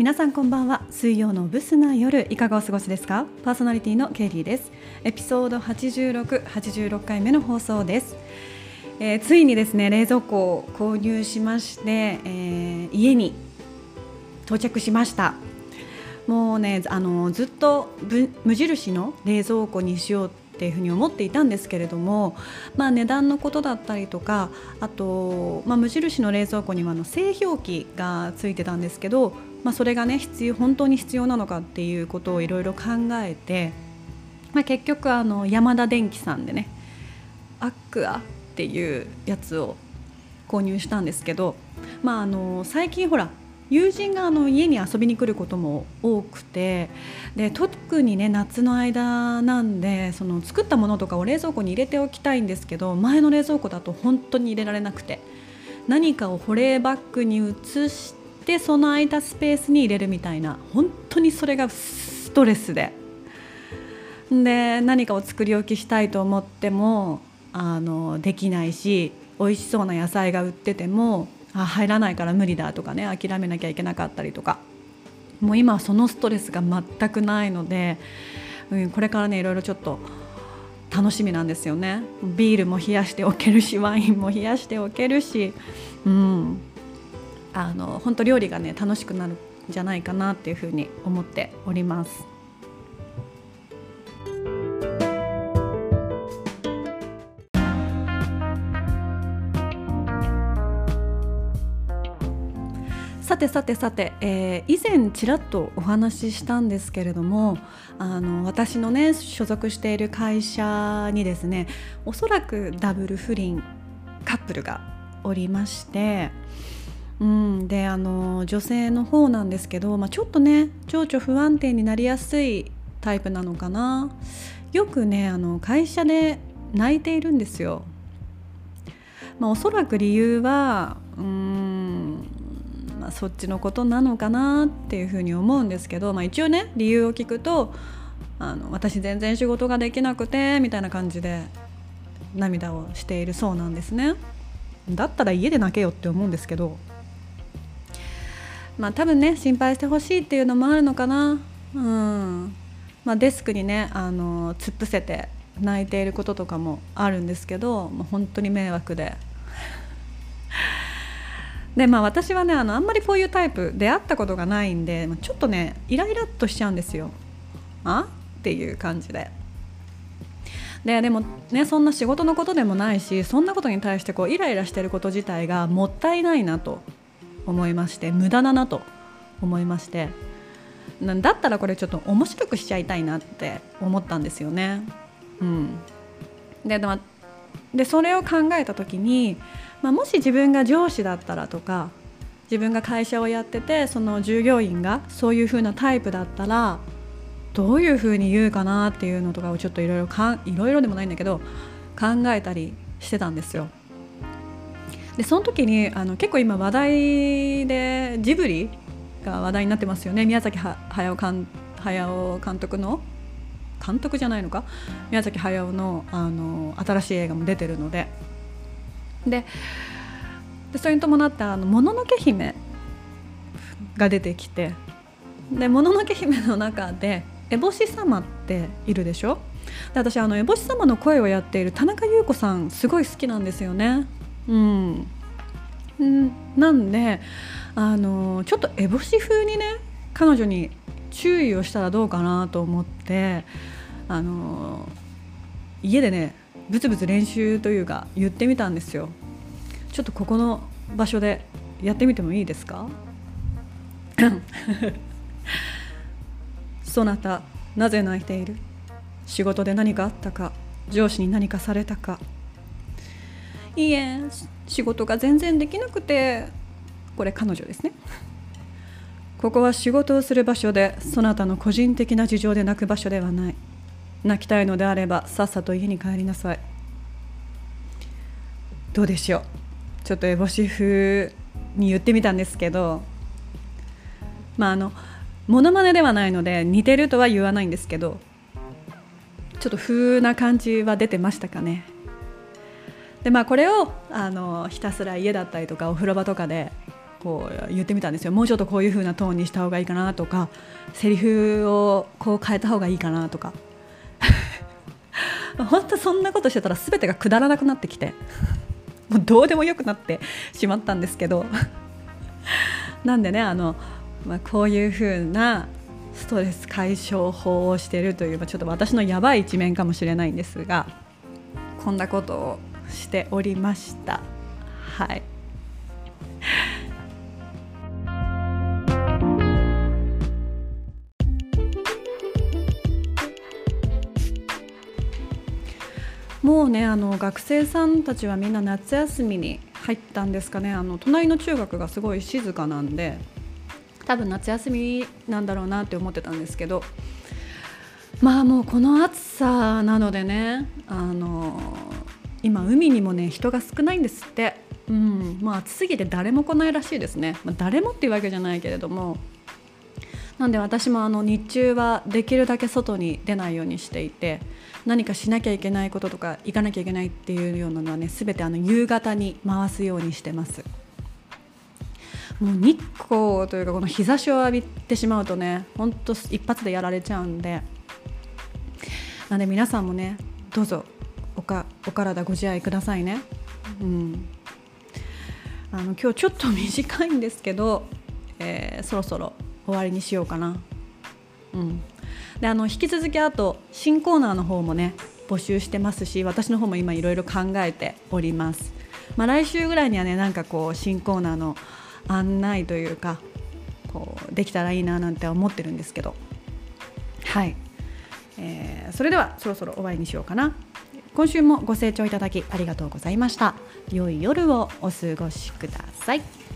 皆さんこんばんは。水曜のブスな夜いかがお過ごしですか？パーソナリティのケイリーです。エピソード86、86回目の放送です、えーついにですね冷蔵庫を購入しまして、えー家に到着しました。もうねあのずっと無印の冷蔵庫にしようっていうふうに思っていたんですけれども、まあ、値段のことだったりとかあと、まあ、無印の冷蔵庫にはあの製氷機がついてたんですけど、まあ、それがね必要本当に必要なのかっていうことをいろいろ考えて、まあ、結局あの山田電機さんでねアクアっていうやつを購入したんですけど、まあ、あの最近ほら友人があの家に遊びに来ることも多くてで特にね夏の間なんでその作ったものとかを冷蔵庫に入れておきたいんですけど前の冷蔵庫だと本当に入れられなくて何かを保冷バッグに移してその空いたスペースに入れるみたいな本当にそれがストレスで。で何かを作り置きしたいと思ってもあのできないし美味しそうな野菜が売っててもあ入らないから無理だとかね諦めなきゃいけなかったりとか。もう今はそのストレスが全くないので、うん、これからねいろいろちょっと楽しみなんですよね。ビールも冷やしておけるしワインも冷やしておけるし、うん、あの本当料理がね楽しくなるんじゃないかなっていうふうに思っております。さてさてさて、えー以前ちらっとお話ししたんですけれどもあの私のね所属している会社にですねおそらくダブル不倫カップルがおりまして、うん、であの女性の方なんですけど、まあ、ちょっとね情緒不安定になりやすいタイプなのかなよくねあの会社で泣いているんですよ。まあ、おそらく理由はうーんまあ、そっちのことなのかなっていうふうに思うんですけど、まあ、一応ね理由を聞くとあの私全然仕事ができなくてみたいな感じで涙をしているそうなんですね。だったら家で泣けよって思うんですけどまあ多分ね心配してほしいっていうのもあるのかな。うんまあ、デスクにねあの突っ伏せて泣いていることとかもあるんですけど、まあ、本当に迷惑で。でまあ私はねあのあんまりこういうタイプ出会ったことがないんでまちょっとねイライラっとしちゃうんですよ。あ？っていう感じで。ででもねそんな仕事のことでもないしそんなことに対してこうイライラしてること自体がもったいないなと思いまして無駄だなと思いましてなだったらこれちょっと面白くしちゃいたいなって思ったんですよね。うん、でで,、それを考えた時にまあ、もし自分が上司だったらとか自分が会社をやっててその従業員がそういう風なタイプだったらどういう風に言うかなっていうのとかをちょっといろいろいろでもないんだけど考えたりしてたんですよ。でその時にあの結構今話題でジブリが話題になってますよね宮崎駿監駿監督の監督じゃないのか？宮崎駿のあの新しい映画も出てるので。でそれに伴って「あのもののけ姫」が出てきてで「もののけ姫」の中で烏帽子様っているでしょ？で私あの烏帽子様の声をやっている田中優子さんすごい好きなんですよね。うん、なんであのちょっと烏帽子風にね彼女に注意をしたらどうかなと思ってあの家でねブツブツ練習というか言ってみたんですよ。ちょっとここの場所でやってみてもいいですか？そなたなぜ泣いている？仕事で何かあったか？上司に何かされたか？いいえ仕事が全然できなくてこれ彼女ですね。ここは仕事をする場所でそなたの個人的な事情で泣く場所ではない。泣きたいのであればさっさと家に帰りなさい。どうでしょう？ちょっと烏帽子風に言ってみたんですけど。まああのモノマネではないので似てるとは言わないんですけど。ちょっと風な感じは出てましたかね。でまあこれをあのひたすら家だったりとかお風呂場とかでこう言ってみたんですよ。もうちょっとこういう風なトーンにした方がいいかなとかセリフをこう変えた方がいいかなとか。本当そんなことしてたら全てがくだらなくなってきてもうどうでもよくなってしまったんですけど。なんでねあの、まあ、こういう風なストレス解消法をしているという、まあ、ちょっと私のやばい一面かもしれないんですがこんなことをしておりました。はいもうねあの学生さんたちはみんな夏休みに入ったんですかねあの隣の中学がすごい静かなんで多分夏休みなんだろうなって思ってたんですけどまあもうこの暑さなのでねあの今海にもね人が少ないんですって、うん。まあ、暑すぎて誰も来ないらしいですね、まあ、誰もっていうわけじゃないけれども。なんで私もあの日中はできるだけ外に出ないようにしていて何かしなきゃいけないこととか行かなきゃいけないっていうようなのはね全てあの夕方に回すようにしてます。もう日光というかこの日差しを浴びてしまうとねほんと一発でやられちゃうんで。なんで皆さんもねどうぞおかお体ご自愛くださいね。うん、あの今日ちょっと短いんですけど、えー、そろそろ終わりにしようかな。うん、であの引き続きあと新コーナーの方もね募集してますし私の方も今いろいろ考えております。まあ、来週ぐらいにはねなんかこう新コーナーの案内というかこうできたらいいななんて思ってるんですけどはい、えー、それではそろそろ終わりにしようかな今週もご清聴いただきありがとうございました。良い夜をお過ごしください。